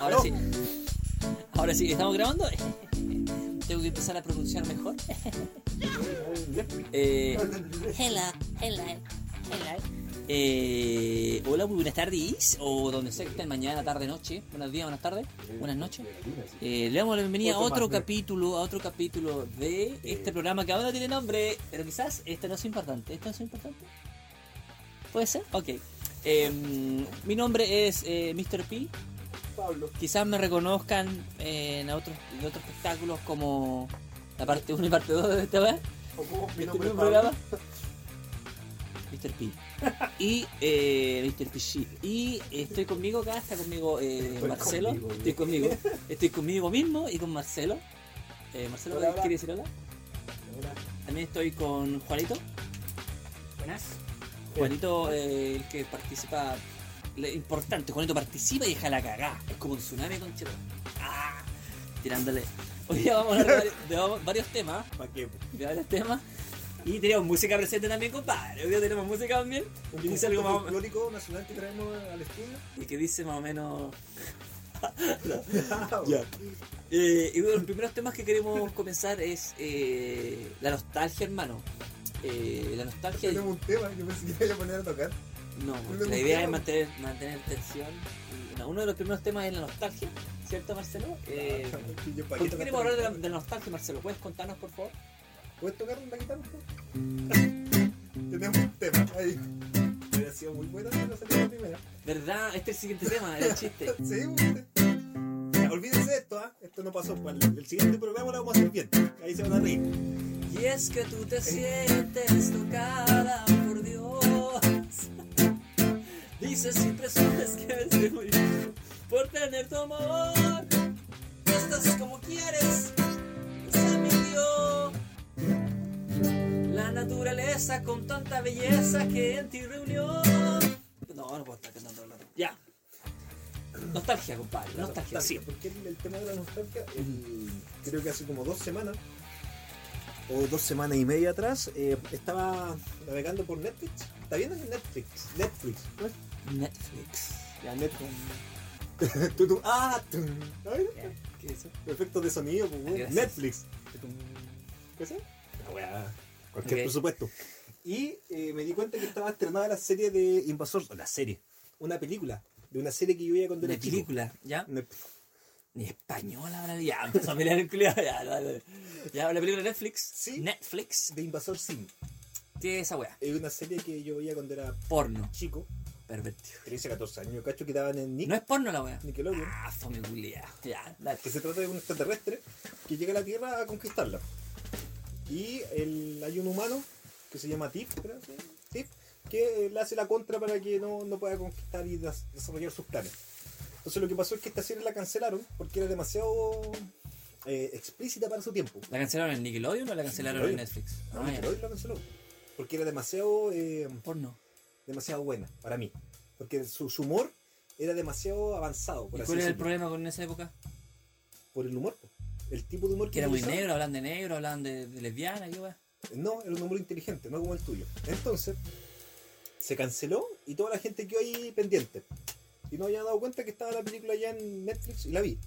Ahora No. sí. Ahora sí, ¿estamos grabando? Tengo que empezar a pronunciar mejor. Eh, hello, hello, hello. Eh, hola, muy buenas tardes. O donde sea que estén, mañana, tarde, noche. Buenos días, buenas tardes, buenas noches. Eh, le damos la bienvenida a Otro capítulo, a otro capítulo de este programa que aún no tiene nombre, pero quizás este no es importante. ¿Este no es importante? ¿Puede ser? Ok. Em, mi nombre es eh, Mr. P. Pablo. Quizás me reconozcan eh, en otros, en otros espectáculos como la parte 1 y parte 2 de esta vez. Como mi ¿Este nombre es mismo Pablo. programa? Mr. P. Y eh, Mr. Pichi. Y estoy conmigo acá, está conmigo eh, Estoy Marcelo. conmigo, estoy conmigo. Estoy conmigo mismo y con Marcelo. Eh, Marcelo, Hola, hola. ¿quiere decir hola? Hola. También estoy con Juanito. Buenas. Juanito, eh, el que participa. Importante, Juanito participa y deja la cagá. Es como un tsunami con Ah, tirándole. Hoy día vamos a hablar de, vari- de va- varios temas. ¿Para qué? De varios temas. Y tenemos música presente también, compadre. Hoy día tenemos música también. Un Y dice algo más folclórico nacional que traemos al estudio. Y que dice más o menos. ya. Eh, y uno de los primeros temas que queremos comenzar es eh, la nostalgia, hermano. Eh, la nostalgia. Tenemos un tema, yo pensé que me iba a poner a tocar. No, la idea es mantener, mantener tensión. Y, no, uno de los primeros temas es la nostalgia, ¿cierto, Marcelo? Eh, Y yo, ¿para ¿Por qué queremos hablar de la, de la nostalgia, Marcelo? ¿Puedes contarnos, por favor? ¿Puedes tocar la guitarra? poco? Tenemos un tema ahí. Hubiera sido muy buena si no salió la primera. ¿Verdad? Este es el siguiente tema, era el chiste. Sí. Ya, olvídense de esto, ¿ah? Esto no pasó. El, el siguiente programa lo vamos a hacer bien. Ahí se van a reír. Y es que tú te sientes tocada por Dios. Dices y presumes que eres muy por tener tu amor. No estás como quieres, se me dio. La naturaleza con tanta belleza que en ti reunió. No, no puedo estar cantando la Ya. Nostalgia, compadre. Nostalgia, sí. ¿Por qué el, el tema de la nostalgia? El- creo que hace como dos semanas, o dos semanas y media atrás, eh, estaba navegando por Netflix. ¿Está viendo Netflix? Netflix. ¿no? Netflix. Ya, Netflix. Ah. ¿Qué es eso? Efectos de sonido, pues. Netflix. ¿Qué es eso? La weá, Cualquier presupuesto. Y eh, me di cuenta que estaba estrenada la serie de Invasor. La serie. Una película. De una serie que yo veía cuando Una era chico. película, ¿ya? Una- Ni española, ahora ya empezó a pelear el culiado. Ya, dale. Ya, la película de Netflix. Sí. Netflix. De Invasor Sim. ¿Qué es esa weá? Es una serie que yo veía cuando era Porno. chico. Pervertido. 13, 14 años. Cacho que daban en Nick. No es porno la weá. Nickelodeon. Ah, fome culiado. Ya, dale. que se trata de un extraterrestre que llega a la Tierra a conquistarla. Y el- hay un humano que se llama Tiff, ¿sí? Tiff, que le hace la contra para que no, no pueda conquistar y des- desarrollar sus planes. Entonces lo que pasó es que esta serie la cancelaron porque era demasiado eh, explícita para su tiempo. ¿La cancelaron en Nickelodeon o la cancelaron en. Netflix? No, Ah. Nickelodeon la canceló. Porque era demasiado, eh, Porno. Demasiado buena para mí. Porque su, su humor era demasiado avanzado. Por ¿Y así cuál era el problema con esa época? Por el humor. El tipo de humor Que era muy negro, hablan de negro, hablan de, de lesbiana, ¿qué weá? No, era un número inteligente, no como el tuyo. Entonces, se canceló y toda la gente quedó ahí pendiente. Y no había dado cuenta que estaba la película ya en Netflix y la vi.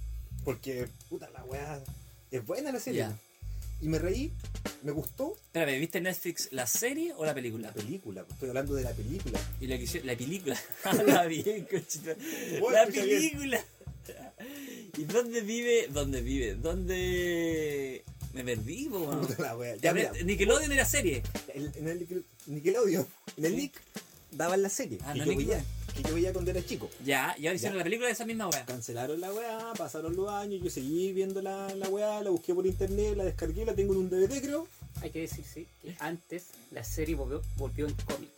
Porque, puta, la weá es buena la serie. Ya. Y me reí, me gustó Espérame, ¿viste Netflix la serie o la película? la película. pues, Estoy hablando de la película. Y la, que la película. Habla bien, cochito. Vos La bien. película. ¿Y dónde vive? ¿Dónde vive? ¿Dónde.? Me perdí, po. Puta la weá. Ya, mira, Nickelodeon era serie. el- en el Nickel- Nickelodeon, en el Sí. Nick, daban la serie. Ah, que, no, yo. Que yo veía cuando era chico. Ya, y ahora hicieron Ya. la película de esa misma weá. Cancelaron la weá, pasaron los años, yo seguí viendo la, la weá, la busqué por internet, la descargué, la tengo en un DVD creo. Hay que decir, sí, que antes la serie volvió, volvió en cómic.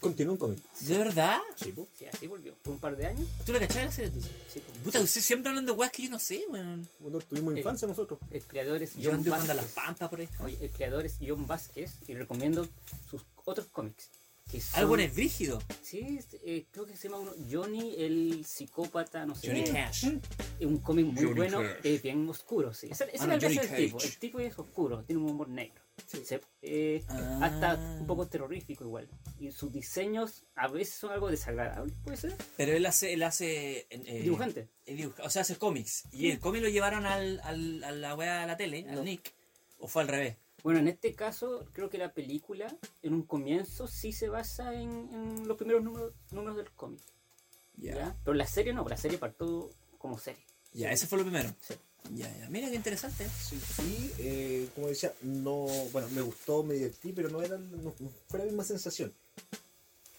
Continúa un cómic. ¿De verdad? Sí, po. Sí, así volvió. Por un par de años. ¿Tú la cachai la serie tú? Sí. Puta, usted siempre hablando de weas que yo no sé, weón. Bueno, tuvimos infancia nosotros. El creador es Yo John ando las Vázquez. pampas por ahí. Oye, el creador es John Vázquez y recomiendo sus otros cómics. Que son, Algo es brígido. Sí, eh, creo que se llama uno Johnny el psicópata, no sé. Johnny. Cash. Es un cómic muy Johnny bueno, es bien oscuro, sí. Ese, ese Ah, es el tipo. El tipo es oscuro, tiene un humor negro. Sí. se- eh, Ah. hasta un poco terrorífico igual. Y sus diseños a veces son algo desagradables, puede ser. Pero él hace, él hace eh, Dibujante. él dibuja- o sea, hace cómics. ¿Y el cómic lo llevaron al, al- a la wea de la tele, al No. Nick? ¿O fue al revés? Bueno, en este caso, creo que la película, en un comienzo, sí se basa en, en los primeros números, números del cómic. ¿ya? Pero la serie no, la serie partió como serie. Ya, ese fue lo primero. Sí. Ya, ya. Mira qué interesante. Sí, y eh, como decía, no, bueno, me gustó, me divertí, pero no era no, no fue la misma sensación.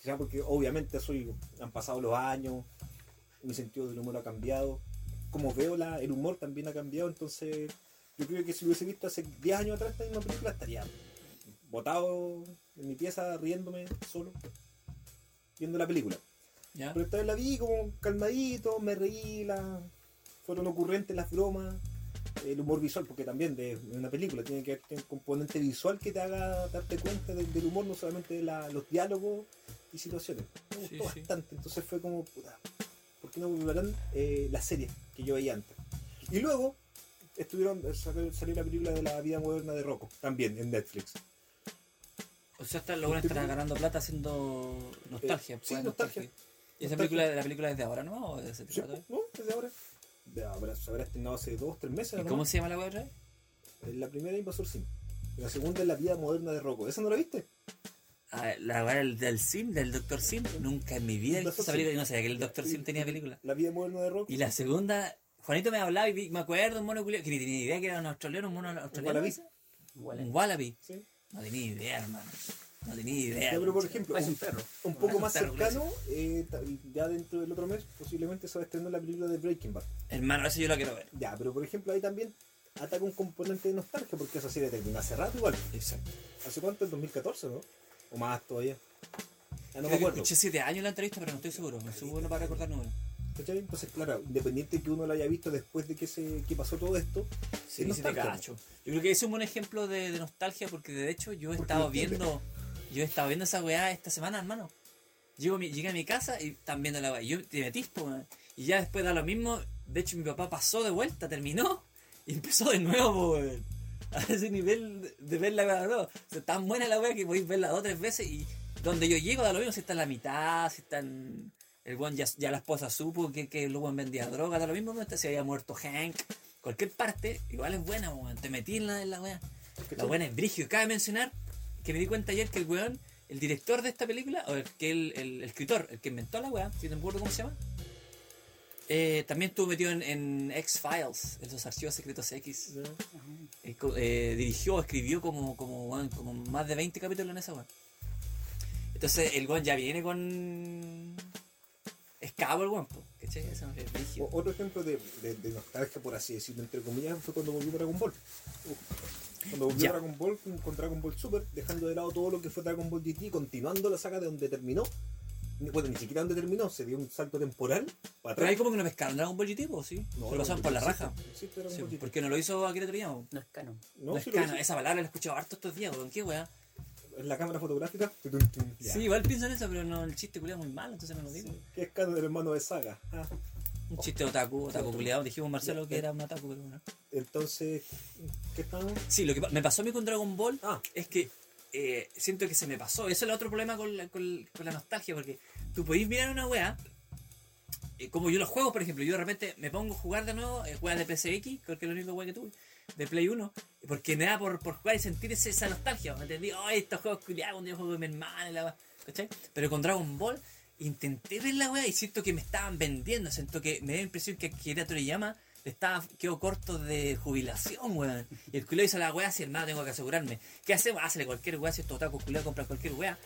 Ya porque obviamente soy, han pasado los años, mi sentido del humor ha cambiado, como veo la, el humor también ha cambiado, entonces yo creo que si lo hubiese visto hace 10 años atrás esta misma película estaría botado en mi pieza riéndome solo, viendo la película. Ya. Pero esta vez la vi como calmadito, me reí, la... fueron ocurrentes las bromas, el humor visual, porque también de una película tiene que haber un componente visual que te haga darte cuenta del, del humor, no solamente de la- los diálogos y situaciones. Me gustó Sí, sí. bastante, entonces fue como, puta, ¿por qué no volverán eh, las series que yo veía antes? Y luego estuvieron salió la película de la vida moderna de Rocco, también en Netflix. O sea, está, los buenos están ganando plata haciendo nostalgia. Eh, sí, pues, nostalgia. ¿Y esa película, la película es de ahora, no? ¿O de ese Sí? ¿no? Desde ahora. Ya, habrá- se habrá estrenado hace dos, tres meses. ¿Y ¿no? cómo se llama la web otra vez? La primera Invasor Sim. La segunda es la vida moderna de Rocco. ¿Esa no la viste? Ah, la web del, del Sim, del Dr. Sim. Nunca en mi vida he visto esa película no sabía que el Dr. Sim tenía película. La vida moderna de Rocco. Y la segunda, Juanito me hablaba y vi- me acuerdo un mono culiao, que ni tenía idea que era un australiano, un mono australiano. wallaby. ese. Igual Un wallaby. Sí. No tenía idea, hermano. No tenía idea. Pero por ejemplo, Es un un, perro. un poco un más perro, cercano, eh, ya dentro del otro mes, posiblemente se va a estrenar la película de Breaking Bad. Hermano, eso yo lo quiero ver. Ya, pero por ejemplo, ahí también ataca un componente de nostalgia, porque esa serie terminó hace rato igual. Exacto. ¿Hace cuánto? ¿En 2014, no? ¿O más todavía? Ya no Creo me acuerdo. escuché siete años la entrevista, pero no estoy seguro. Me subo bueno para recordar números. ¿Cachai? Entonces, claro, independiente que uno lo haya visto después de que se que pasó todo esto, Sí, es. Yo creo que ese es un buen ejemplo de, de nostalgia porque de hecho yo he estado viendo, yo he estado viendo esa weá esta semana, hermano. Llego, a mi- llegué a mi casa y están viendo la weá. Y yo te metís. Y ya después da lo mismo. De hecho, mi papá pasó de vuelta, terminó y empezó de nuevo, weón. A ese nivel de, de ver la weá nuevo. O sea, tan buena la weá que podéis verla dos o tres veces y donde yo llego da lo mismo si está en la mitad, si está en. El weón ya, ya la esposa supo que, que el weón vendía droga, da lo mismo donde se había muerto Hank. Cualquier parte, igual es buena, weón. Te metí en la, en la weá. La buena es Brigio. Cabe mencionar que me di cuenta ayer que el weón, el director de esta película, o el, que el, el- el escritor, el que inventó la weá, si no me acuerdo cómo se llama, eh, también estuvo metido en, en X-Files, en los archivos secretos X. Eh, eh, dirigió, escribió como, como, weón, como más de 20 capítulos en esa weá. Entonces el weón ya viene con. Escabo el weón, po, ¿cachai? Eso es brígido. O- Otro ejemplo de, de- de nostalgia, por así decirlo, entre comillas, fue cuando volvió Dragon Ball. Cuando volvió Ya. Dragon Ball con, con Dragon Ball Super, dejando de lado todo lo que fue Dragon Ball GT, continuando la saga de donde terminó. Bueno, ni siquiera donde terminó, se dio un salto temporal para Pero ahí atrás. como que no pescaron Dragon Ball GT, po, ¿sí? No, Se lo pasaron por la raja. Sí, Ball GT. ¿Por qué no lo hizo Akira Toriyama? No es canon. No, No es sí lo canon. Esa palabra la he escuchado harto estos días, weón. ¿Qué weá? En la cámara fotográfica. tum, tum, ya. Sí, igual pienso en eso, pero no, el chiste culiado muy malo, entonces no lo digo. Que es canon del hermano de saga. Ah, Un chiste otaku, otaku culiado. Dijimos Marcelo que era un otaku, pero bueno. Entonces, ¿qué estamos? Sí, lo que me pasó a mí con Dragon Ball Ah, es que eh, siento que se me pasó. Eso es el otro problema con la, con, con la nostalgia, porque tú podéis mirar una weá, eh, como yo los juegos, por ejemplo, yo de repente me pongo a jugar de nuevo, eh, weas de PCX, porque es lo único weá que tuve, de Play 1, porque me da por, por jugar y sentir ese- esa nostalgia, ¿me entendí? Ay, estos juegos culiados, cuando yo juego con mi hermana, la weá", ¿cachai? Pero con Dragon Ball intenté ver la weá y siento que me estaban vendiendo, siento que me da la impresión que Akira Toriyama estaba, quedó corto de jubilación, weón. Y el culiao hizo la weá así, hermano, tengo que asegurarme. ¿Qué hacemos? Hazle cualquier weá, si estos tacos culiao compran cualquier weá.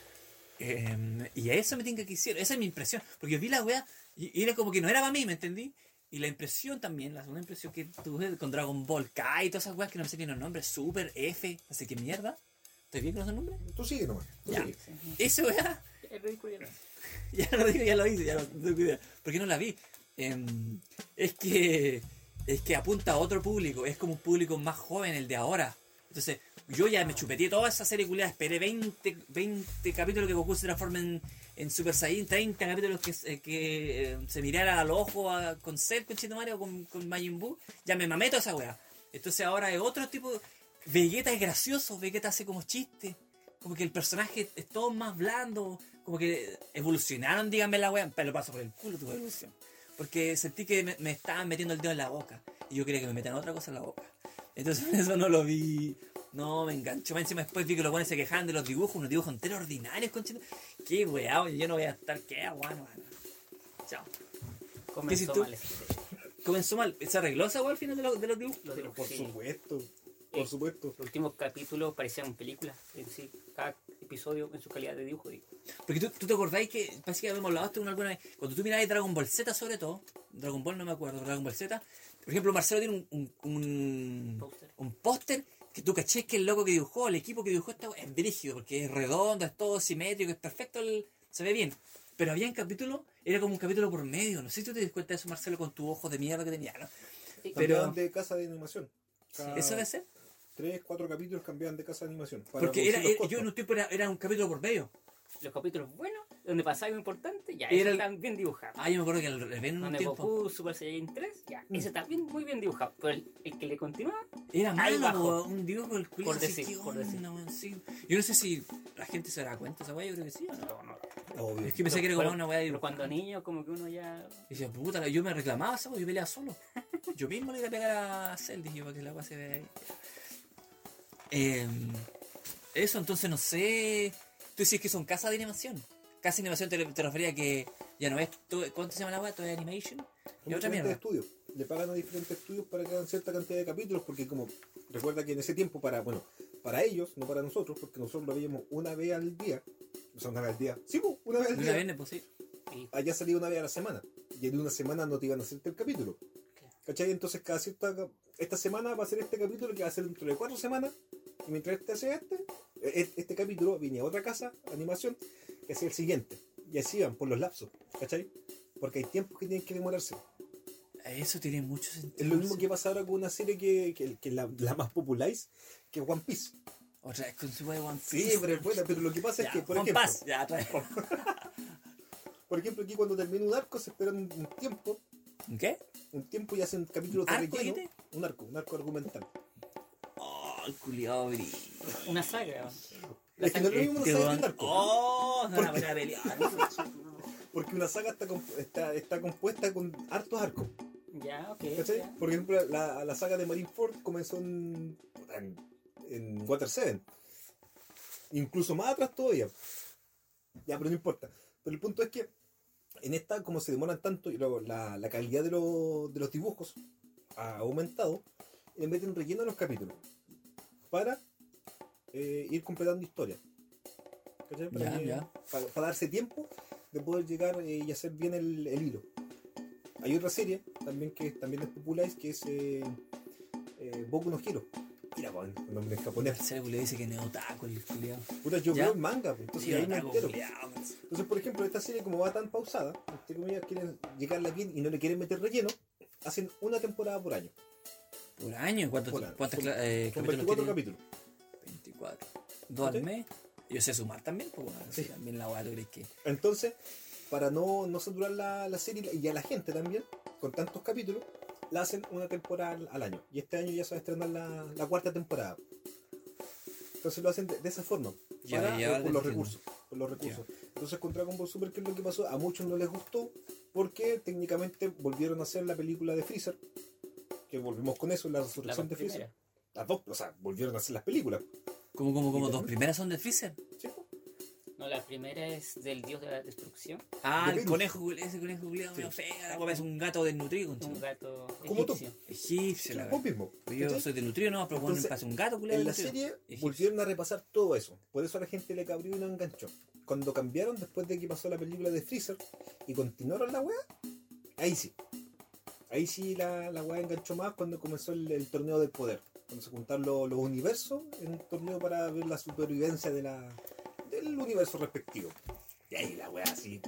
Eh, y a eso me tengo que hicieron. Esa es mi impresión. Porque yo vi la weá y, y era como que no era para mí, ¿me entendí? Y la impresión también, la segunda impresión que tuve con Dragon Ball Kai y todas esas weas que no me sé ni los nombres, Super, F, así que mierda. ¿Estoy bien con esos nombres? tú sigue nomás. Tú Ya. sigue. Esa weá Es ridículo. ya no. ya lo digo, ya lo hice, ya lo no. ¿Por qué no la vi? Em, es que es que apunta a otro público, es como un público más joven, el de ahora. Entonces, yo ya me chupeteé toda esa serie culiada, esperé 20, 20 capítulos que Goku se transforme en, en Super Saiyan, 30 capítulos que, se- que eh, se mirara al ojo a- con Cell, con Chito Mario o con, con Majin Buu, ya me mamé toda esa weá. Entonces ahora es otro tipo, Vegeta es gracioso, Vegeta hace como chiste. Como que el personaje es todo más blando. Como que evolucionaron, díganme la wea. Pero paso por el culo tu evolución. Porque sentí que me, me estaban metiendo el dedo en la boca. Y yo quería que me metan otra cosa en la boca. Entonces eso no lo vi. No, me engancho. Más encima después vi que los buenos se quejaban de los dibujos, unos dibujos enteros ordinarios, conchito. Qué weá, yo no voy a estar, qué aguano, Chao. Comenzó mal este- Comenzó mal. ¿Se arregló esa weá al final de, los- de los dibujos? Por sí. supuesto, por Eh, supuesto. Los últimos capítulos parecían películas en sí. Cada episodio en su calidad de dibujo. digo. Porque tú, tú te acordáis que, parece que habíamos hablado esto alguna vez, cuando tú mirabas Dragon Ball Z sobre todo, Dragon Ball no me acuerdo, Dragon Ball Z, por ejemplo, Marcelo tiene un, un, un, Póster. Que tú caché que el loco que dibujó, el equipo que dibujó esta es brígido, porque es redondo, es todo simétrico, es perfecto, el- se ve bien. Pero había un capítulo, era como un capítulo por medio, no sé si tú te das cuenta de eso, Marcelo, con tu ojo de mierda que tenía, ¿no? Sí, Pero- Cambiaban de casa de animación. Cada ¿Eso debe ser? Tres, cuatro capítulos cambiaban de casa de animación. para Porque era, era- yo en un tiempo era, era un capítulo por medio. Los capítulos buenos, donde pasaba algo importante, ya, Era esos el- están bien dibujados. Ah, yo me acuerdo que el revés en un Donde tiempo Goku Super Saiyan 3, ya, ese está bien, muy bien dibujado. Pero el, el que le continúa, Era malo, bajó. un dibujo del culo. Por así, decir, ¿qué por decir. onda? Sí. Yo no sé si la gente se dará cuenta de esa weá, yo creo que sí o no. no, no. Obvio. Es que pensé que era como Pero- una weá de Pero dibujo. cuando niño, como que uno ya. Y decía, puta, yo me reclamaba esa weá, yo peleaba solo. Yo mismo le iba a pegar a Cell, dije, para que la weá se vea ahí. Eh, eso, entonces no sé. Tú decís que son casas de animación. Casa de animación te, te refería a que ya no es. todo- ¿Cuánto se llama la weá? ¿Todo es animation? Y otra mierda. estudios. Le pagan a diferentes estudios para que hagan cierta cantidad de capítulos, porque como recuerda que en ese tiempo para, bueno, para ellos, no para nosotros, porque nosotros lo veíamos una vez al día. O sea, una vez al día. Sí, una vez al Una día. vez, pues sí. Allá salía una vez a la semana. Y en una semana no te iban a hacer el capítulo. Claro. ¿Cachai? Entonces cada cierta esta semana va a ser este capítulo que va a ser dentro de cuatro semanas. Y mientras este hace este, eh, este capítulo viene a otra casa, animación, que hacía el siguiente. Y así van por los lapsos, ¿cachai? Porque hay tiempos que tienen que demorarse. Eso tiene mucho sentido. Es lo mismo que pasa ahora con una serie que, que, que es la, la más popular, que es One Piece. Otra vez con su de One Sí, Piece. pero es buena, pero lo que pasa Ya, es que, por One ejemplo, Piece, ya, otra vez. por ejemplo, aquí cuando termina un arco se esperan un, un tiempo, ¿Qué? un tiempo y hacen capítulos de ¿Arco, relleno. dijiste? Un arco, un arco argumental. Oh, culiado. Una saga. Es que no es lo mismo una Este saga que weón- un arco. Oh, no la pelea. Porque una saga está, está, está compuesta con hartos arcos. Ya, ok. ¿Cachai? ya. Por ejemplo, la, la saga de Marineford comenzó en, en, en Water 7. Incluso más atrás todavía. Ya, pero no importa. Pero el punto es que en esta, como se demoran tanto y luego la, la calidad de, los- de los dibujos ha aumentado, le meten relleno a los capítulos para eh, ir completando historia. ¿Cachai? Para, Ya, que- ya. para- para darse tiempo de poder llegar eh, y hacer bien el, el hilo. Hay otra serie también que también es popular, que es eh, eh, Boku no Hero. Mira, el nombre en japonés. Marcelo le dice que otaku el culiado. Puta, yo ¿Ya? veo el manga, pues, entonces Sí, ahí me otaku entero. culiao. Entonces, por ejemplo, esta serie como va tan pausada, entre comillas, quieren llegarla bien y no le quieren meter relleno, hacen una temporada por año. Por año, ¿cuántos, Por año. cuántos eh, Son capítulos 24 tiene? capítulos. 24. Dos al. Yo sé sumar también, pues bueno, Sí. también la weá, ¿tú crees que? Entonces, para no, no saturar la, la serie y a la gente también, con tantos capítulos, la hacen una temporada al, año. Y este año ya se va a estrenar la, la cuarta temporada. Entonces lo hacen de, de esa forma. Ya, para- ya, eh, por los recursos. Por los recursos. Entonces con Dragon Ball Super, ¿qué es lo que pasó? A muchos no les gustó porque técnicamente volvieron a hacer la película de Freezer. Que volvimos con eso, la La resurrección de Freezer. primera. Las dos, o sea, volvieron a hacer las películas. ¿Cómo, cómo, cómo? ¿Dos primeras son de Freezer? No, la primera es del dios de la destrucción. Ah, el conejo, ese conejo culiado Sí. medio fea, la weá es un gato desnutrido, Un gato Como tú. egipcio. La Vos mismo. Yo soy desnutrido, no, pero bueno, pasa un gato culiado En la serie Egipcio. volvieron a repasar todo eso. Por eso a la gente le cabrió y no enganchó. Cuando cambiaron después de que pasó la película de Freezer y continuaron la weá, ahí sí. Ahí sí la, la weá enganchó más cuando comenzó el, el torneo del poder. Cuando se juntaron lo- los universos en un torneo para ver la supervivencia de la, del universo respectivo. Y ahí la weá así.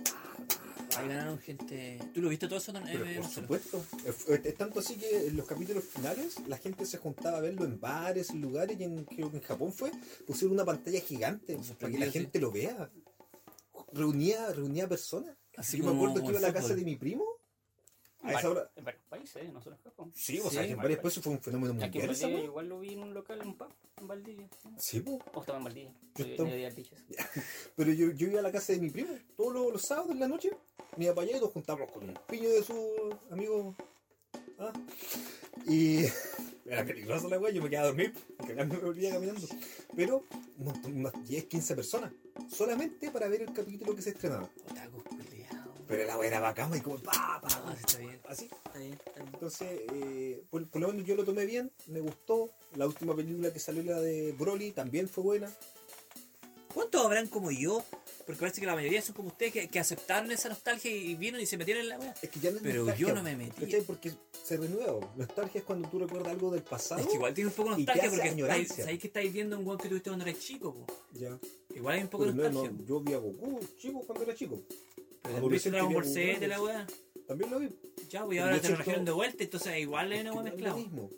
Ahí ganaron gente. ¿Tú lo viste todo eso? Pero eh, por supuesto. Es, es tanto así que en los capítulos finales la gente se juntaba a verlo en bares, en lugares, y en, creo que en Japón fue, pusieron una pantalla gigante para que la sí. gente lo vea. Reunía, reunía personas. Así Yo me acuerdo que iba a la casa de mi primo A esa hora. En varios países, no solo en Japón. Sí, o Sí, sea, que en varios pues. países fue un fenómeno Aquí en mundial Valdivia weá. igual lo vi en un local, en un pub, en Valdivia. Sí, po. O estaba en Valdivia. Yo estaba-. Pero yo, yo iba a la casa de mi primo todos los, los sábados en la noche. Me iba para allá y nos juntábamos con un piño de su amigo. ¿ah? Y era peligroso la weá, yo me quedaba a dormir, cagando me volvía caminando. Pero unas 10, 15 personas, solamente para ver el capítulo que se estrenaba. Pero la weá era bacán y como pa, pa, Ah, está bien. así. Está bien, está bien. Entonces, eh, por, por lo menos yo lo tomé bien, me gustó. La última película que salió, la de Broly, también fue buena. ¿Cuántos habrán como yo? Porque parece que la mayoría son como ustedes que, que aceptaron esa nostalgia y vieron y se metieron en la wea. Es que ya no es Pero nostalgia, yo no me metí. ¿cachai? Porque se renueva. Nostalgia es cuando tú recuerdas algo del pasado. Es que igual tiene un poco de nostalgia porque estáis, sabéis que estáis viendo un weón que tuviste cuando eres chico, po. Ya. Igual hay un poco de no, nostalgia. no, yo vi a Goku chico cuando era chico. Viste Dragon Ball Z, jugar, la wea. También lo vi. Ya, pues ahora te lo trajeron de vuelta, entonces igual hay Es una mezclado. mismo.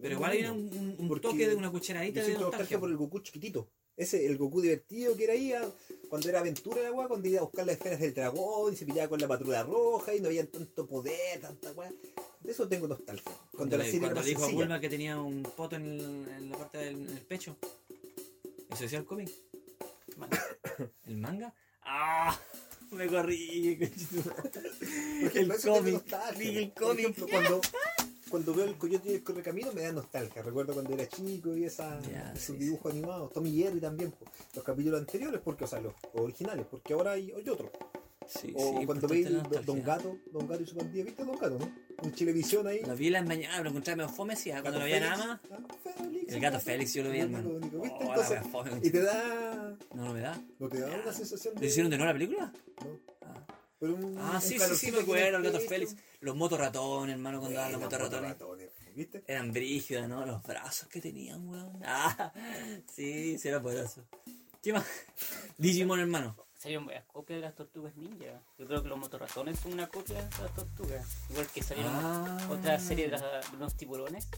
Pero igual hay un, toque de una cucharadita de nostalgia. por el Goku chiquitito. Ese, el Goku divertido que era ahí, ah, cuando era aventura la weá, cuando iba a buscar las esferas del dragón y se pillaba con la patrulla roja y no había tanto poder, tanta weá. De eso tengo nostalgia. Cuando, la serie cuando dijo a. Bulma que tenía un poto en, el- en la parte del en el pecho. ¿Eso decía el cómic? ¿El manga? ¡Ah! Me corrí. Porque el cómic. el cómic. cuando, cuando veo el coyote y el correcamino me da nostalgia. Recuerdo cuando era chico y esa, Ya, esos sí, dibujos animados. Tommy Jerry también. Los capítulos anteriores, porque, o sea, los originales, porque ahora hay, hay otros. Sí, O sí, cuando veis Don. Gato, Don Gato y su pandilla, ¿viste Don Gato, no? En Televisión ahí. Lo vi en las mañanas, lo encontré medio fome, sí, cuando había Félix, nada más. ah, Félix, El gato Félix yo lo vi, hermano. Oh, Entonces, fome, y te da. No, no me da. ¿No te da una sensación de.? ¿Le hicieron de nuevo la película? No. Ah, Pero un- Ah, un sí, sí, sí, me acuerdo, el gato. Félix. Los motorratones, hermano, cuando daban los motorratones, ¿Viste? Eran brígidos, ¿no? Los brazos que tenían, weón. Ah, sí, sí, era poderoso. ¿Qué más? Digimon, hermano. Salieron varias copias de las tortugas ninja. Yo creo que los motorratones son una copia de las tortugas. Igual que salieron Ah. otra serie de, las- de unos tiburones.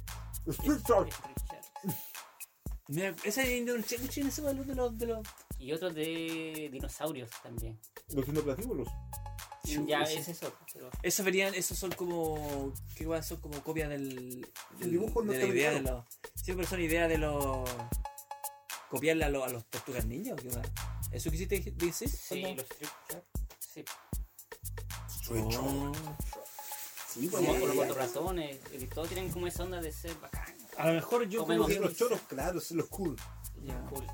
Mira, ese de un checuchín, ese weón de los. De los... Y otros de dinosaurios también. Los dinoplatíbulos. Ya ese. es eso. Pero Esos verían, esos son como. ¿Qué weón? Son como copias del. del dibujos de la idea de los. Sí, pero son ideas de los. Copiarle a, los- a los tortugas ninja o qué weón. ¿Eso quisiste decir? sí, los Street Sharks. Sí. Street Shark. Oh. Sí, Como pues, con los ya. motorratones. Y todos tienen como esa onda de ser bacán. A lo mejor yo Como que- los choros, claro, sí, los cool. Ya. Cool.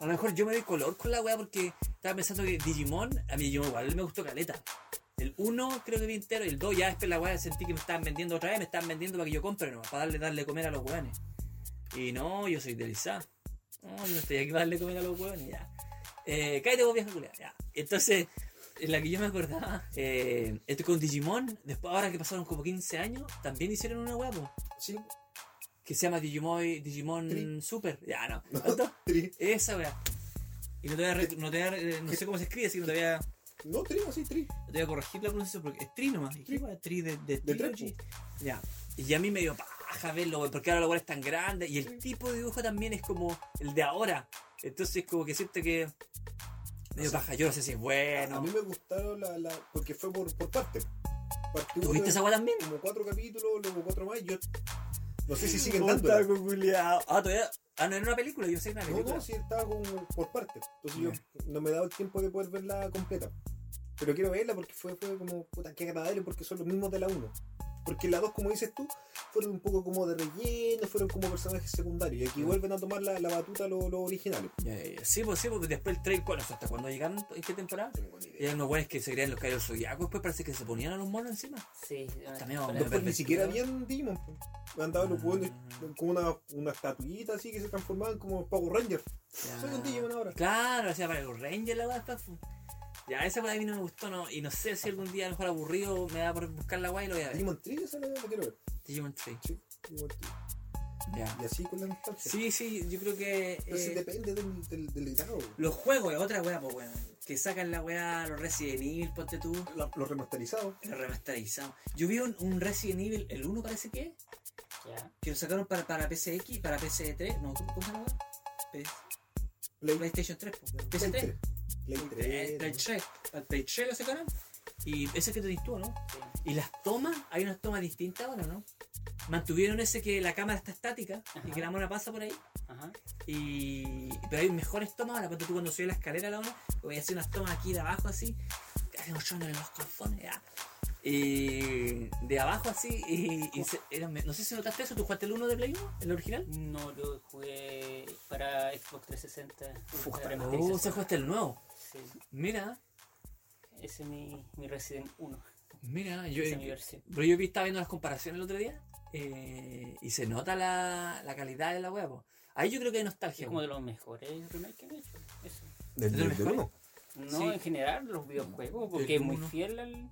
A lo mejor yo me doy color con la weá porque estaba pensando que Digimon, a mí yo igual me gustó caleta. El 1 creo que vi entero y el 2 ya después la weá sentí que me estaban vendiendo otra vez, me estaban vendiendo para que yo compre no, para darle, darle comer a los weones. Y no, yo soy delizado. No, yo no estoy aquí para darle comer a los weones, ya. Eh, cállate vos vieja culiao, ya. Entonces, en la que yo me acordaba, eh, esto con Digimon, después ahora que pasaron como 15 años, también hicieron una po, Sí. que se llama Digimon, Digimon Tri. Super. Ya, no. ¿Cuánto? Tri. Esa weá. Y no te voy a, re- no, te voy a re- no sé cómo se escribe, así que no te voy a, no No, tri, así, tri. te voy a corregir la pronunciación porque es tri nomás. ¿Y qué weá? Tri de, de, De tres, Ya. Y a mí me dio paja verlo, porque ahora la weá es tan grande y el tipo de dibujo también es como el de ahora. Entonces como que siento que me dio O sea, paja. Yo no sé si es A bueno. mí me gustaron la, la porque fue por, por parte. Parte uno ¿Tuviste esa también? Como cuatro capítulos, luego cuatro más. y Yo no sé si siguen Puta, dándola. culiao. Ah, todavía. Ah, no era una película, yo sé que era una No, película. no, sí estaba como por parte. Entonces yo no me he dado el tiempo de poder verla completa. Pero quiero verla porque fue, fue como, puta, qué agradable porque son los mismos de la 1. Porque la 2, como dices tú, fueron un poco como de relleno, fueron como personajes secundarios. Y aquí Mm. vuelven a tomar la, la batuta los los originales. Sí, pues sí, pues después el trailer, ¿cuándo? ¿Hasta cuándo llegaron? ¿En qué temporada? Tengo idea. eran unos güeyes que se creían los caídos zodiacos, después parece que se ponían a los monos encima. Sí. También vamos. Después ni siquiera habían Digimon. po. Andaban los buenos como una, una estatuita así que se transformaban como Power Rangers. Soy un Digimon ahora. Claro, hacía para los Rangers la fu. Ya, esa weá a mí no me gustó, no. Y no sé si algún día a lo mejor aburrido me da por buscar la weá y lo voy a ver. Digimon Tree, esa la la quiero ver. Digimon Tree. Sí, Digimon Tree. Ya. Y así con la nostalgia. Sí, sí, yo creo que. Pero eh, depende del, del, del los juegos, otra weá, pues weón. Que sacan la weá, los Resident Evil, ponte tú. Los remasterizados. Los remasterizados. Yo vi un, un Resident Evil, el 1 parece que es, Ya. que lo sacaron para, para PSX, para PS3. No, ¿cómo, se llama PlayStation 3, po. Play PS3. 3. Play Play 3. 3. Al Play 3 lo sacaron. Y ese que te tú, ¿no? Sí. Y las tomas, hay unas tomas distintas ahora, ¿no? Mantuvieron ese que la cámara está estática y Ajá. que la mona pasa por ahí. Ajá. Y... Pero hay mejores tomas ahora, porque tú cuando subes la escalera la mona, voy a hacer unas tomas aquí de abajo así, casi mostrando los calzones, ya. Y de abajo así, y, y se- era- no sé si notaste eso, ¿tú jugaste el 1 de Play 1, el original? No lo jugué para Xbox 360. Uf, para no, Oh, emergencias. se jugaste el nuevo. Sí, Mira, ese es mi, mi Resident 1. mira, yo, Esa es mi versión. pero yo vi, estaba viendo las comparaciones el otro día eh, y se nota la, la calidad de la huevo. Ahí yo creo que hay Es nostalgia. como de los mejores remakes que han hecho. Eso. Del, ¿De mejores? uno. No, Sí. en general, los videojuegos, porque es muy fiel al,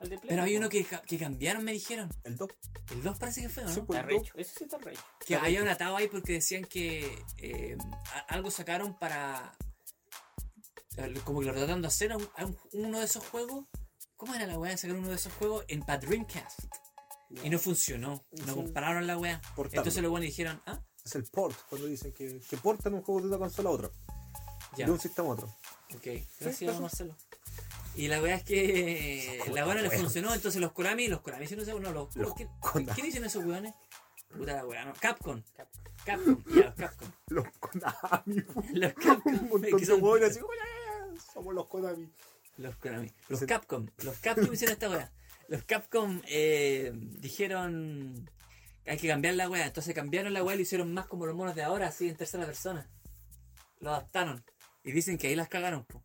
al de Play. Pero hay uno que, que cambiaron, me dijeron. El 2. El 2 parece que fue, ¿o ¿no? Sí, pues. Está recho. Ese sí está recho. Que había un atado ahí porque decían que eh, algo sacaron para. Como que lo trataron de hacer a un- a un- uno de esos juegos. ¿Cómo era la weá de sacar uno de esos juegos en para Dreamcast? Y no funcionó. No Sí. compararon la weá. Entonces los buenos dijeron, ah, Es el port, cuando dicen que, que portan un juego de una consola a otra. ya. De un sistema a otro. Ok, gracias eso. Marcelo. Y la weá es que la weá no le funcionó, entonces los Konami, los Konami hicieron eso, no, los, Los ¿qué. ¿qué dicen esos weones? Puta la weá, no, Capcom, Capcom. Capcom, ya, los Capcom. Los Konami. Los Capcom, un montón que de son- hueones así. "Oye, Somos los Konami. Los Konami. Los Sí. Capcom. Los Capcom hicieron esta weá. Los Capcom eh, dijeron hay que cambiar la weá. Entonces cambiaron la weá y lo hicieron más como los monos de ahora, así en tercera persona. Lo adaptaron. Y dicen que ahí las cagaron. po.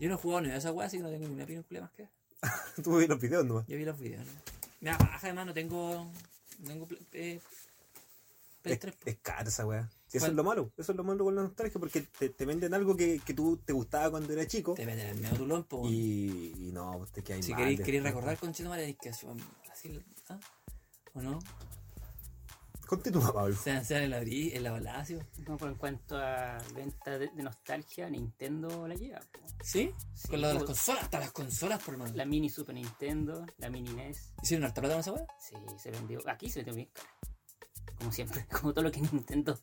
Yo no he jugado ni de esa weá, así que no tengo ni una opinión culia más que. Tú ves los videos nomás. Yo vi los videos, ¿no? Me da paja, además no tengo. No tengo eh, Play Es, 3, po. es cara esa weá. Si eso es lo malo. Eso es lo malo con la nostalgia porque te, te venden algo que, que tú te gustaba cuando eras chico. Te meten el medio tulón, po. Y, y no, pues te quedas Si queréis, queréis recordar con Chino María, que así, así ¿ah? ¿o no? Continúa, Pablo. Se sean en la, bri- en la Palacio. No, pero en cuanto a venta de, de nostalgia, Nintendo la lleva. po. ¿Sí? Sí, Con lo de las consolas, hasta las consolas, por mano. La mini Super Nintendo, la mini NES. ¿Hicieron harta plata con esa weá? Sí, se vendió. Aquí se vendió bien cara. Como siempre, como todo lo que Nintendo.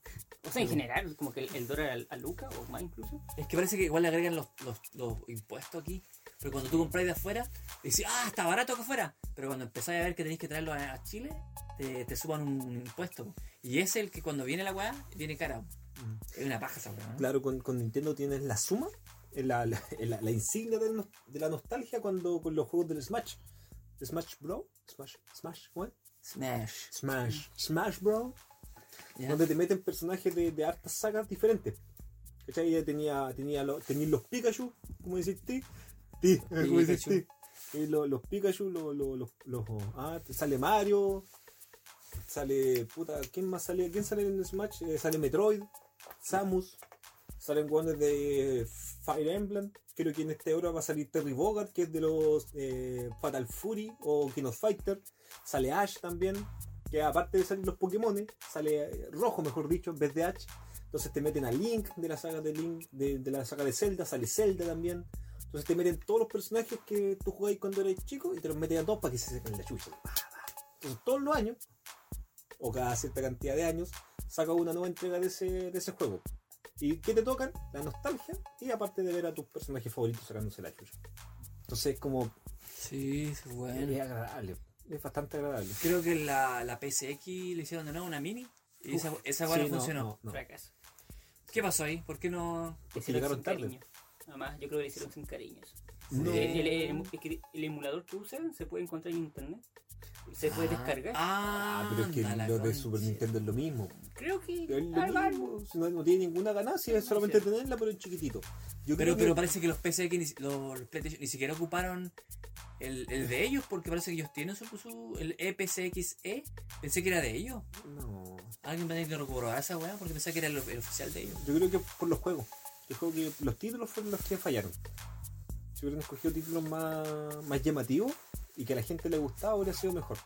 O sea, en general, como que el, el dólar a, a Luca o más incluso. Es que parece que igual le agregan los, los, los impuestos aquí. Pero cuando tú compras de afuera, dices, ah, está barato que afuera. Pero cuando empezáis a ver que tenéis que traerlo a, a Chile, te, te suban un, un impuesto. Y es el que cuando viene la weá, viene cara. Es una paja esa weá, ¿no? Claro, con, con Nintendo tienes la suma, eh, la, la, la- la insignia de la nostalgia cuando con los juegos del Smash. Smash Bro. Smash, Smash, ¿what? Smash. Smash. Smash Bro. ¿ya? Donde te meten personajes de, de hartas sagas diferentes. ¿Cachai? Ya tenía, tenía, los, tenía los Pikachu, como decís ti. Eh, como decís ti. Eh, los, los Pikachu, los, los, los, ah, sale Mario, sale, puta, ¿quién más sale? ¿Quién sale en Smash? Eh, sale Metroid, Samus, salen guanes de Fire Emblem, creo que en este ahora va a salir Terry Bogard, que es de los eh, Fatal Fury o King of Fighter, sale Ash también, que aparte de salir los Pokémon, sale rojo mejor dicho, en vez de Ash, entonces te meten a Link de la saga de Link, de, de la saga de Zelda, sale Zelda también. Entonces te meten todos los personajes que tú jugáis cuando eres chico y te los meten a todos para que se sequen la chucha. Entonces todos los años, o cada cierta cantidad de años, saca una nueva entrega de ese, de ese juego. ¿Y qué te tocan? La nostalgia y aparte de ver a tus personajes favoritos sacándose la chucha. Entonces es como... Sí, Es bueno. agradable. Es bastante agradable. Creo que la, la PSX le hicieron de nuevo una mini. Y esa, esa weá Sí, no funcionó. no, no. ¿Qué pasó ahí? ¿Por qué no.? Porque llegaron tarde. cariño. Además, yo creo que lo hicieron sin cariño. eso. No. El, el- el- es que el emulador que usan se puede encontrar en internet. Se puede descargar. Ah, Ah, pero es que lo de concha. Super Nintendo es lo mismo. Creo que Es lo mismo. No, no tiene ninguna ganancia, es solamente tenerla, pero en chiquitito. Yo Pero, creo pero que- parece que los PSX ni, si- los, los PlayStation ni siquiera ocuparon el, el de ellos, porque parece que ellos tienen su, su el E EPCXE. Pensé que era de ellos. No. Alguien me tiene que corroborar esa weá, porque pensé que era el, el oficial de ellos. Yo creo que por los juegos. Yo creo que los títulos fueron los que fallaron. Si hubieran escogido títulos más, más llamativos y que a la gente le gustaba, hubiera sido mejor.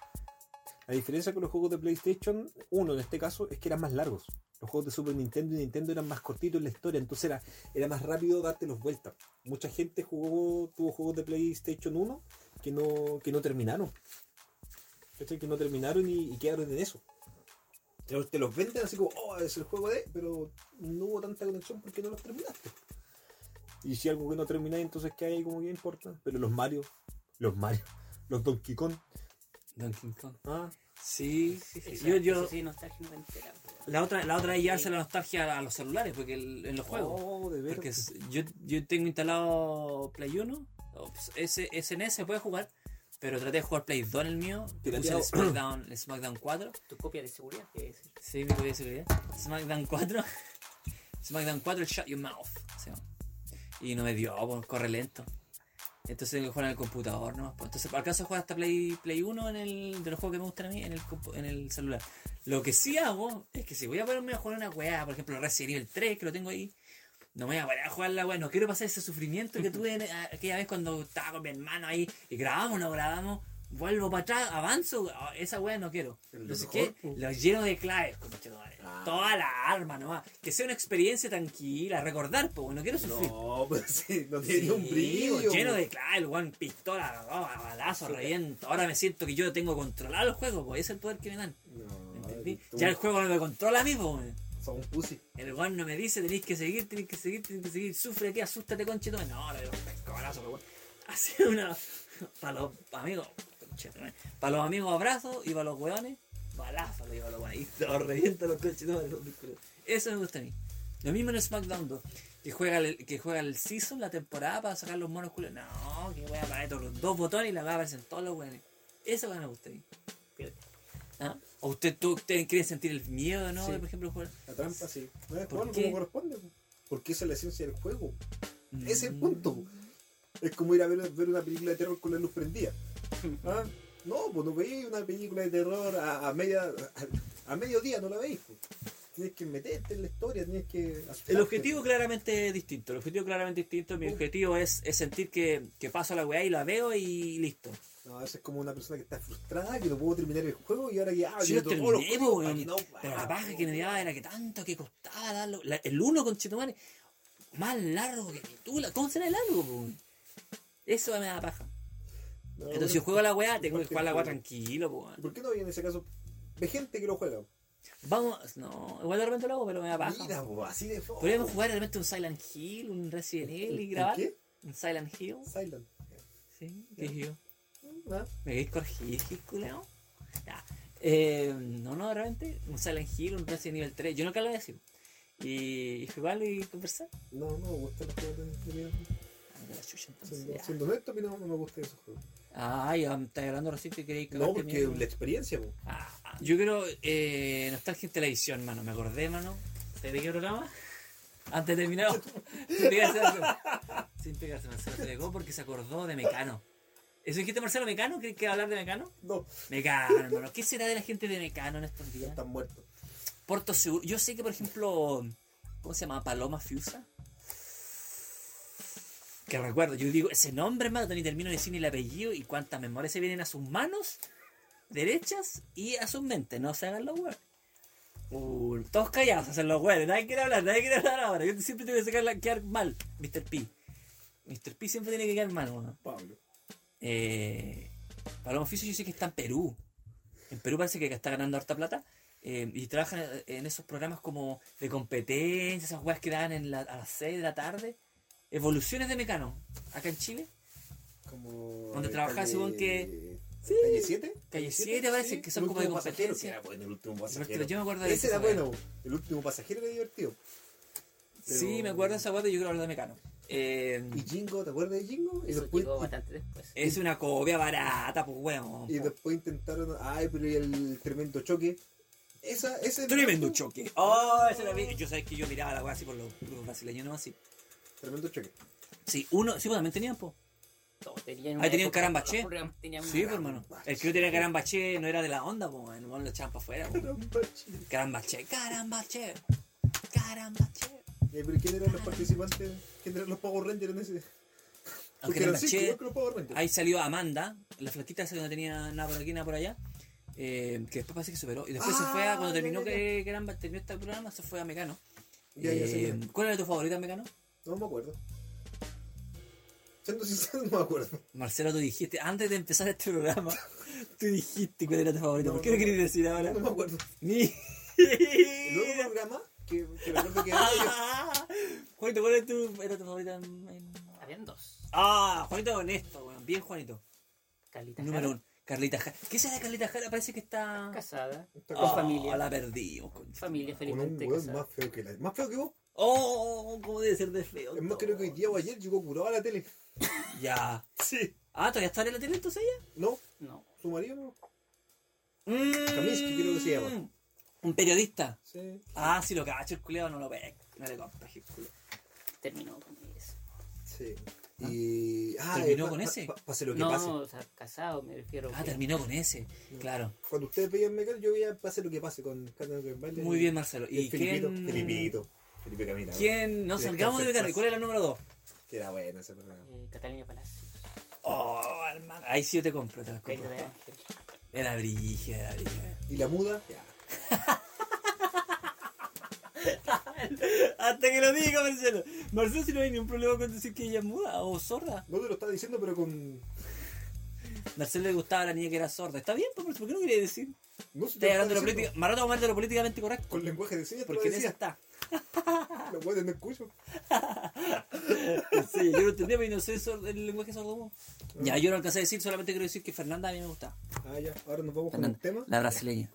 La diferencia con los juegos de PlayStation 1 en este caso es que eran más largos. Los juegos de Super Nintendo y Nintendo eran más cortitos en la historia, entonces era, era más rápido darte los vueltas. Mucha gente jugó, tuvo juegos de PlayStation 1 que no, que no terminaron. ¿Cachai? Que no terminaron y, y quedaron en eso. Te, te los venden así como, oh, es el juego de, pero no hubo tanta conexión porque no los terminaste. Y si algo que no termináis, entonces que hay ahí como que importa. Pero los Mario, los Mario, los Donkey Kong, Donkey Kong. ah, Sí, sí, sí. Yo, yo, sí, nostalgia la otra, la otra es llevarse la nostalgia a los celulares, porque el- en los juegos. Oh, de veras. Porque yo, yo tengo instalado Play 1, o, pues, ese, SNES se puede jugar, pero traté de jugar Play 2 en el mío, puse el SmackDown, el SmackDown 4, Tu copia de seguridad, ¿qué es? sí, me podía seguridad, SmackDown 4, SmackDown 4, el Shut Your Mouth, y no me dio, pues, corre lento. Entonces tengo que jugar en el computador, ¿no? Pues, entonces alcanzo a jugar hasta Play, Play 1 en el, de los juegos que me gustan a mí en el, compu- en el celular. Lo que sí hago es que si voy a ponerme a jugar una weá, por ejemplo Resident Evil 3, que lo tengo ahí, no me voy a poner a jugar la weá, no quiero pasar ese sufrimiento que tuve aquella vez cuando estaba con mi hermano ahí y grabamos, no grabamos, vuelvo para atrás, avanzo, ah, esa weá no quiero. Entonces, ¿qué? Lo lleno de claves. Ah. Toda la arma nomás. Que sea una experiencia tranquila, recordar, pues no quiero sufrir. No, pues sí, no tiene Sí, un brillo. lleno de claves, weón, pistola, oh, balazo, reviento. Ahora me siento que yo tengo controlado el juego, pues ese es el poder que me dan. No, ¿me entendí? Ya el juego no me controla a mí, pues. Son un pussy. El weón no me dice, tenéis que seguir, tenéis que seguir, tenéis que seguir, sufre aquí, asústate, conchito. No, le un pescolazo, weón. Así una. Para los amigos, para los amigos abrazos y para los weones, balazo le digo a los weones. Te los conchetos Eso me gusta a mí. Lo mismo en SmackDown 2. Que juega, el, que juega el season, la temporada para sacar los monos culos. No, que voy a apagar todos los dos botones y la va a aparecer todos los weones. Eso me gusta a mí. ¿O usted, tú, ustedes quieren sentir el miedo, no? Sí. De, por ejemplo, jugar. La trampa sí. No es corresponde. po. Porque esa es la esencia del juego. Ese es el Mm. punto. Es como ir a ver, ver una película de terror con la luz prendida. ¿Ah? No, pues no veis una película de terror a, a media a, a mediodía, no la veis. po. Tienes que meterte en la historia, tienes que. asustarte. El objetivo claramente es distinto. El objetivo claramente distinto. Mi Uh. objetivo es, es sentir que, que paso la weá y la veo y listo. No, eso es como una persona que está frustrada, que no pudo terminar el juego y ahora que ah, tiene lo todos los terminé, juegos, weón. no- Pero la ah, paja que me daba era que tanto que costaba darlo. La- el uno con Chetumare, más largo que tú. la- ¿Cómo será largo, po? Eso me da paja. No, Entonces, bueno, si yo juego la weá, tengo que jugar la el weá tranquilo, po. ¿Y ¿Por qué no hay en ese caso? Ve gente que lo juega. Vamos, no, igual de repente lo hago, pero me da paja. Mira, po, así de fondo. Podríamos jugar de repente un Silent Hill, un Resident Evil y ¿El grabar. qué? Un Silent Hill. Silent. Sí, ¿qué yo? Ah, ¿Me queréis corregir, culeo? Ya. Eh, no, no, de repente, un Silent Hill, un Resident Evil 3, yo nunca lo voy a decir. Y, y jugarlo y conversar. No, no me gustan los juegos de, miedo. Ah, la chucha, entonces, Siendo, honesto, a mí no, no me gustan esos juegos. Ah, ya me estás hablando recién que queréis No, cagarte porque miedo. la experiencia, po. Ah, ah, yo quiero eh, nostalgia en televisión, mano. Me acordé, mano. ¿De qué programa? Antes de terminar. Sin pegarse, Marcelo. Sin pegarse, Marcelo. Se pegó porque se acordó de Mecano. ¿Eso dijiste Marcelo Mecano? ¿Quieres que hablar de Mecano? No, Mecano, hermano. ¿Qué será de la gente de Mecano en estos días? están muertos. Porto Seguro. Yo sé que, por ejemplo, ¿cómo se llama? Paloma Fiusa. Que recuerdo, yo digo ese nombre, hermano, ni termino de decir ni el apellido y cuántas memorias se vienen a sus manos derechas y a sus mentes. No se hagan los huevos. Uh, todos callados, hacen los huevos. Nadie quiere hablar, nadie quiere hablar ahora. Yo siempre tengo que sacarla, quedar mal. Mr. P. Mr. P siempre tiene que quedar mal, weón. Pablo. Eh, Paloma Fiusa yo sé que está en Perú. En Perú parece que está ganando harta plata. eh, y trabaja en esos programas como de competencia, esas weas que dan en la- a las 6 de la tarde. Evoluciones de Mecano. Acá en Chile. Como. Donde trabajaba ese weón que- Sí. ¿Calle 7? Calle 7 parece que son El como de competencia. que era bueno, el último pasajero. yo me acuerdo de Ese era bueno, el último pasajero era divertido. Pero- Sí, me acuerdo de esa wea y yo quiero hablar de Mecano. Eh, Y Jingo, ¿te acuerdas de Jingo? Y Eso después, llegó bastante después. es una copia barata, pues weón. y, después intentaron. Ay, pero y el tremendo choque. Esa, ese. Tremendo choque. Oh, ese era bien. Yo sabes que yo miraba la wea así por los, por los brasileños, no así. Tremendo choque. Sí, uno, sí, pues también tenían. Todos tenían Ahí tenían Carambaché. tenían Sí, pues, hermano. El que yo tenía carambache no era de la onda, pues, el weón lo echaban para afuera, pues. Carambache, carambache, carambache. Eh, pero ¿quién eran los participantes? ¿Quién eran los Power Rangers en ese? Porque eran cinco, igual que los Power Rangers. ahí salió Amanda, la flaquita esa que no tenía nada por aquí, nada por allá. eh, que después parece que superó. Y después se fue a, Ah, cuando terminó que Caramba, terminó este programa, se fue a Mecano. Ya, ya, Eh, ¿Cuál era tu favorita Mecano? No me acuerdo. Siendo sincero, no me acuerdo. Marcelo, tú dijiste, antes de empezar este programa, tú dijiste cuál era tu favorita. No, ¿Por qué no, no querías decir ahora? No me acuerdo. Ni... El otro programa que, que recuerdo que era. Juanito, ¿cuál es tu, era tu favorita en, en- Habían dos. Ah, Juanito honesto, weón. Bien, Juanito. Carlita Número Jara, uno. Carlita Jara. ¿Qué será de Carlita Jara? Parece que está. Casada. Está Con casada. familia. la perdimos, concha. Familia Con un felizmente weón casada. más feo que la. Más feo que vos. Oh, ¿cómo debe ser de feo? Es más, creo que hoy día o ayer llegó curado a la tele. Ya. Sí. Ah, ¿todavía está en la tele entonces ella? ¿No? No. ¿Su marido no? Mm. Kaminsky creo que se llama. Un periodista. Sí. Ah, si lo cacho, el culiado no lo ve. No le compra, el culiao. Terminó con eso. Sí. Y. Ah, ¿Terminó eh, con pa- ese? pa- Pase lo que No, pase. o sea, casado me refiero. Ah, que- terminó con ese. Claro. Cuando ustedes veían Mecano, yo veía pase lo que pase con Baile. Muy bien, Marcelo. Y ¿Y Felipito. quién? Felipito. Felipe Camila. ¿Quién? No salgamos de Mecano. ¿Cuál es la número dos? Que era bueno ese programa. eh, Catalina Palacios. Oh, hermano. Ahí sí yo te compro, te las compro. Era brígida, era brígida. Y la muda, ya. Hasta que lo diga, Marcelo. Marcelo, si no hay ningún problema con decir que ella es muda o sorda. No te lo estaba diciendo, pero con. Marcelo le gustaba a la niña que era sorda. Está bien, pues, ¿por qué no quería decir? No lo hablando de lo política. Maroto de lo políticamente correcto. Con lenguaje de señas, lo Porque en está. Los buenos no escucho. Sí, yo no entendía, pero no sé el lenguaje sordo. Ya, yo no alcancé a decir, solamente quiero decir que Fernanda a mí me gusta. Ah, ya. Ahora nos vamos con Fernanda, un tema. la brasileña.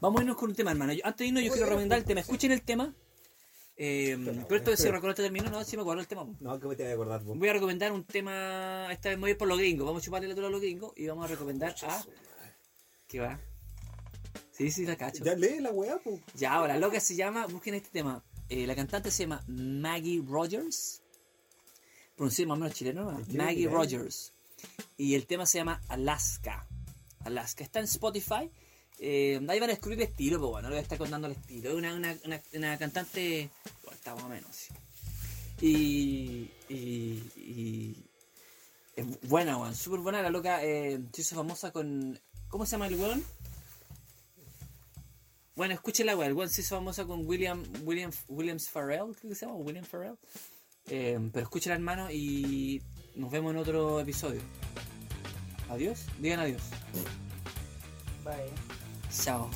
Vamos a irnos con un tema, hermano. Yo- antes de irnos, yo quiero recomendar el tema. Escuchen el tema. Eh, pero esto de espera. Cerro Colorado terminó, no, sí me acuerdo el tema. No, que me te voy a acordar vos. Voy a recomendar un tema. Esta vez me voy a ir por los gringos. Vamos a chuparle la toda a los gringos y vamos a recomendar a. ¿Qué va? Sí, sí, la cacho. Ya lee la weá, pues. Ya, ahora, la loca se llama, busquen este tema. Eh, la cantante se llama Maggie Rogers. Pronuncié más o menos chileno, ¿no? Maggie. Rogers. Y el tema se llama Alaska. Alaska. Está en Spotify. Eh, ahí van a descubrir el estilo, pero bueno, no le voy a estar contando el estilo. Es una, una, una, cantante. Bueno, está más o menos. Y. Y. es buena, weón. Súper buena. La loca eh, se hizo famosa con. ¿Cómo se llama el weón? Bueno, escuchen la weá. El weón se hizo famosa con William, William Williams Farrell, creo que se llama, William Farrell. Eh, pero escuchen hermano y nos vemos en otro episodio. Adiós. Digan adiós. Bye. Chao.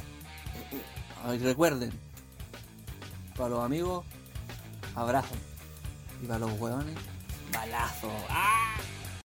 Y recuerden, para los amigos, abrazo. Y para los hueones, balazo. ¡Ah!